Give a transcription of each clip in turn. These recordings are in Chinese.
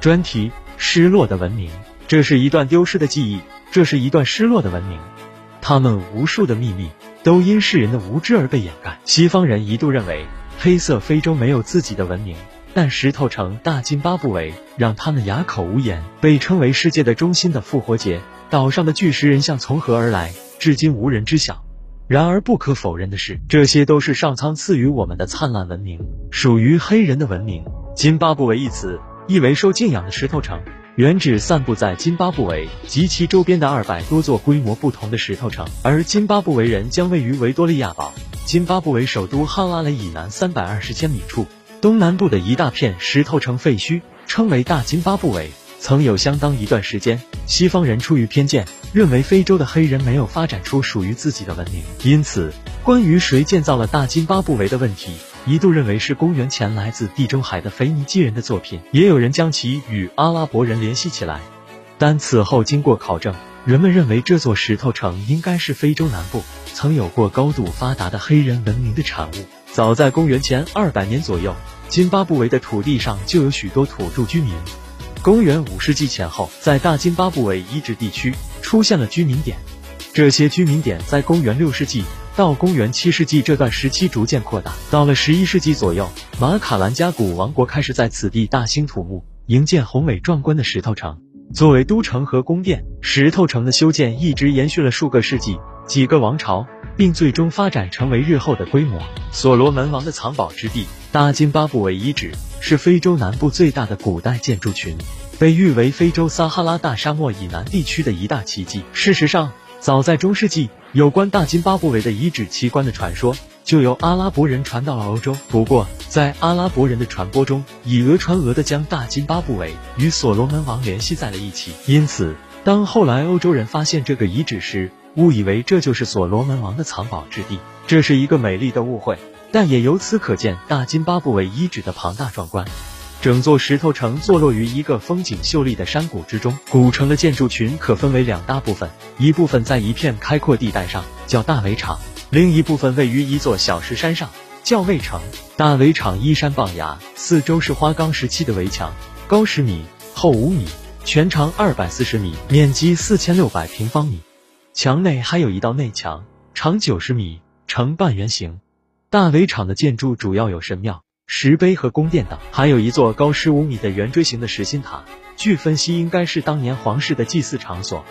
专题：失落的文明。这是一段丢失的记忆，这是一段失落的文明。他们无数的秘密都因世人的无知而被掩盖。西方人一度认为黑色非洲没有自己的文明，但石头城大津巴布韦让他们哑口无言。被称为世界的中心的复活节岛上的巨石人像从何而来，至今无人知晓。然而不可否认的是，这些都是上苍赐予我们的灿烂文明，属于黑人的文明。津巴布韦一词意为受敬仰的石头城。原指散布在津巴布韦及其周边的二百多座规模不同的石头城，而津巴布韦人将位于维多利亚堡，津巴布韦首都哈拉雷以南三百二十千米处，东南部的一大片石头城废墟，称为大津巴布韦。曾有相当一段时间，西方人出于偏见，认为非洲的黑人没有发展出属于自己的文明，因此关于谁建造了大津巴布韦的问题。一度认为是公元前来自地中海的腓尼基人的作品，也有人将其与阿拉伯人联系起来。但此后经过考证，人们认为这座石头城应该是非洲南部曾有过高度发达的黑人文明的产物。早在公元前二百年左右，津巴布韦的土地上就有许多土著居民。公元五世纪前后，在大津巴布韦遗址地区出现了居民点，这些居民点在公元六世纪。到公元七世纪这段时期逐渐扩大，到了十一世纪左右，马卡兰加古王国开始在此地大兴土木，营建宏伟壮观的石头城，作为都城和宫殿。石头城的修建一直延续了数个世纪、几个王朝，并最终发展成为日后的规模。所罗门王的藏宝之地大津巴布韦遗址是非洲南部最大的古代建筑群，被誉为非洲撒哈拉大沙漠以南地区的一大奇迹。事实上，早在中世纪。有关大津巴布韦的遗址奇观的传说，就由阿拉伯人传到了欧洲。不过，在阿拉伯人的传播中，以讹传讹的将大津巴布韦与所罗门王联系在了一起。因此，当后来欧洲人发现这个遗址时，误以为这就是所罗门王的藏宝之地。这是一个美丽的误会，但也由此可见大津巴布韦遗址的庞大壮观。整座石头城坐落于一个风景秀丽的山谷之中。古城的建筑群可分为两大部分，一部分在一片开阔地带上，叫大围场；另一部分位于一座小石山上，叫卫城。大围场依山傍崖，四周是花岗石砌的围墙，高十米，厚五米，全长二百四十米，面积四千六百平方米。墙内还有一道内墙，长九十米，呈半圆形。大围场的建筑主要有神庙。石碑和宫殿等，还有一座高十五米的圆锥形的实心塔，据分析应该是当年皇室的祭祀场所。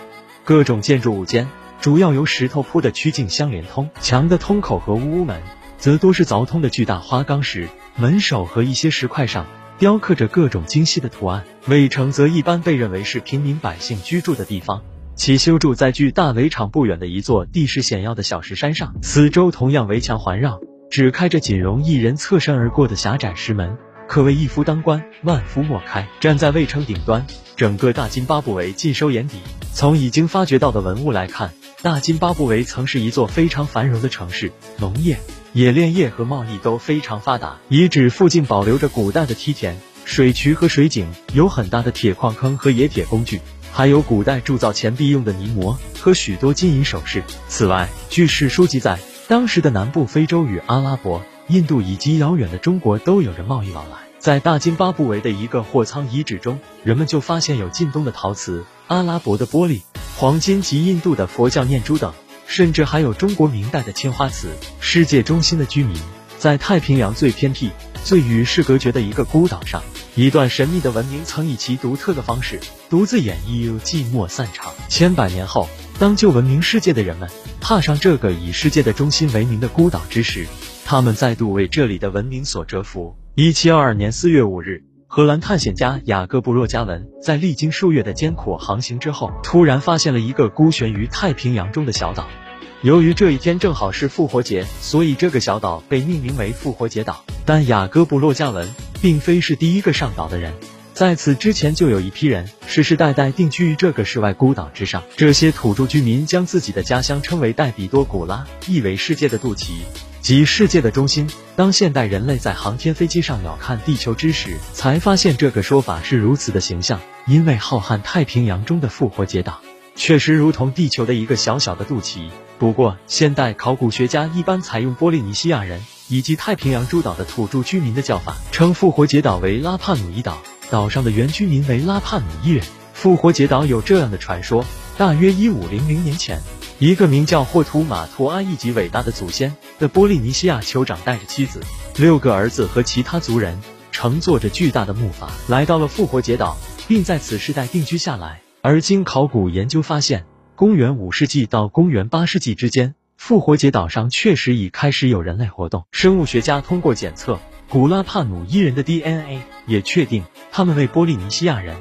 各种建筑物间主要由石头铺的曲径相连通，墙的通口和屋门则多是凿通的巨大花岗石，门首和一些石块上雕刻着各种精细的图案。卫城则一般被认为是平民百姓居住的地方，其修筑在距大围场不远的一座地势险要的小石山上，四周同样围墙环绕。只开着仅容一人侧身而过的狭窄石门，可谓一夫当关，万夫莫开。站在卫城顶端，整个大津巴布韦尽收眼底。从已经发掘到的文物来看，大津巴布韦曾是一座非常繁荣的城市，农业、冶炼业和贸易都非常发达。遗址附近保留着古代的梯田、水渠和水井，有很大的铁矿坑和冶铁工具，还有古代铸造钱币用的泥模和许多金银首饰。此外，据史书记载。当时的南部非洲与阿拉伯、印度以及遥远的中国都有着贸易往来。在大津巴布韦的一个货仓遗址中，人们就发现有近东的陶瓷、阿拉伯的玻璃、黄金及印度的佛教念珠等，甚至还有中国明代的青花瓷。世界中心的居民，在太平洋最偏僻、最与世隔绝的一个孤岛上，一段神秘的文明曾以其独特的方式独自演绎又寂寞散场。千百年后。当旧文明世界的人们踏上这个以世界的中心为名的孤岛之时，他们再度为这里的文明所折服。一七二二年四月五日，荷兰探险家雅各布洛加文在历经数月的艰苦航行之后，突然发现了一个孤悬于太平洋中的小岛。由于这一天正好是复活节，所以这个小岛被命名为复活节岛。但雅各布洛加文并非是第一个上岛的人。在此之前，就有一批人世世代代定居于这个世外孤岛之上。这些土著居民将自己的家乡称为戴比多古拉，意为世界的肚脐，即世界的中心。当现代人类在航天飞机上鸟瞰地球之时，才发现这个说法是如此的形象。因为浩瀚太平洋中的复活节岛，确实如同地球的一个小小的肚脐。不过，现代考古学家一般采用波利尼西亚人以及太平洋诸岛的土著居民的叫法，称复活节岛为拉帕努伊岛。岛上的原居民为拉帕努伊人。复活节岛有这样的传说：大约一五零零年前，一个名叫霍图马图阿一级伟大的祖先的波利尼西亚酋长带着妻子、六个儿子和其他族人，乘坐着巨大的木筏来到了复活节岛，并在此世代定居下来。而经考古研究发现，公元五世纪到公元八世纪之间，复活节岛上确实已开始有人类活动。生物学家通过检测古拉帕努伊人的 DNA，也确定他们为波利尼西亚人。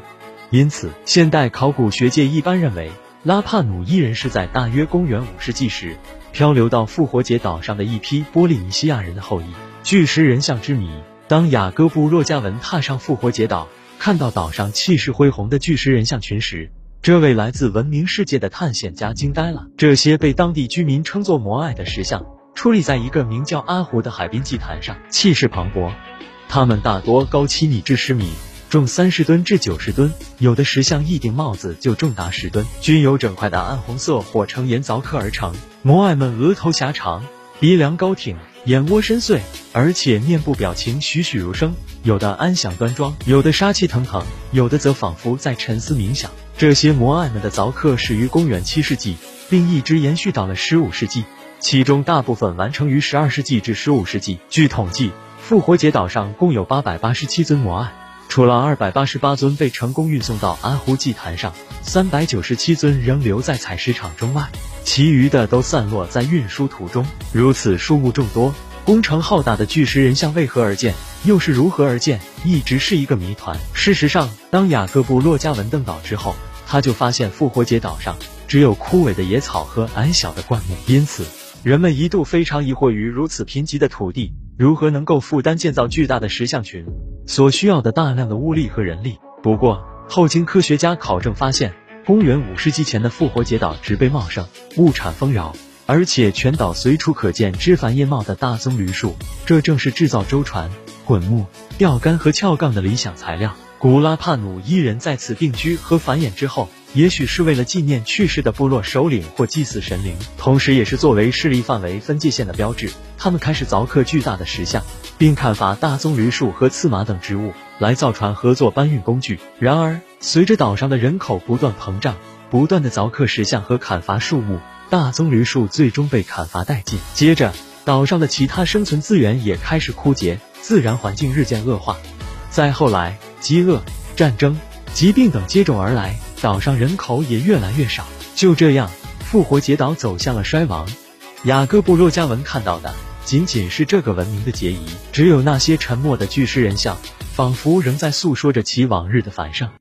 因此，现代考古学界一般认为，拉帕努伊人是在大约公元五世纪时漂流到复活节岛上的一批波利尼西亚人的后裔。巨石人像之谜：当雅各布·洛加文踏上复活节岛，看到岛上气势恢宏的巨石人像群时，这位来自文明世界的探险家惊呆了。这些被当地居民称作摩艾的石像，矗立在一个名叫阿湖的海滨祭坛上，气势磅礴。它们大多高七米至十米。重三十吨至九十吨，有的石像一顶帽子就重达十吨，均由整块的暗红色火成岩凿刻而成。摩艾们额头狭长，鼻梁高挺，眼窝深邃，而且面部表情栩栩如生，有的安详端庄，有的杀气腾腾，有的则仿佛在沉思冥想。这些摩艾们的凿刻始于公元七世纪，并一直延续到了十五世纪，其中大部分完成于十二世纪至十五世纪。据统计，复活节岛上共有八百八十七尊摩艾。除了二百八十八尊被成功运送到阿湖祭坛上，三百九十七尊仍留在采石场中外，其余的都散落在运输途中。如此数目众多、工程浩大的巨石人像为何而建，又是如何而建，一直是一个谜团。事实上，当雅各布·洛加文登岛之后，他就发现复活节岛上只有枯萎的野草和矮小的灌木，因此人们一度非常疑惑于如此贫瘠的土地如何能够负担建造巨大的石像群。所需要的大量的物力和人力。不过，后经科学家考证发现，公元五世纪前的复活节岛植被茂盛，物产丰饶，而且全岛随处可见枝繁叶茂的大棕榈树，这正是制造舟船、滚木、钓竿和撬杠的理想材料。古拉帕努伊人在此定居和繁衍之后，也许是为了纪念去世的部落首领或祭祀神灵，同时也是作为势力范围分界线的标志。他们开始凿刻巨大的石像，并砍伐大棕榈树和刺麻等植物来造船和做搬运工具。然而，随着岛上的人口不断膨胀，不断的凿刻石像和砍伐树木，大棕榈树最终被砍伐殆尽。接着，岛上的其他生存资源也开始枯竭，自然环境日渐恶化。再后来，饥饿、战争、疾病等接踵而来，岛上人口也越来越少。就这样，复活节岛走向了衰亡。雅各布·洛加文看到的仅仅是这个文明的结遗，只有那些沉默的巨石人像，仿佛仍在诉说着其往日的繁盛。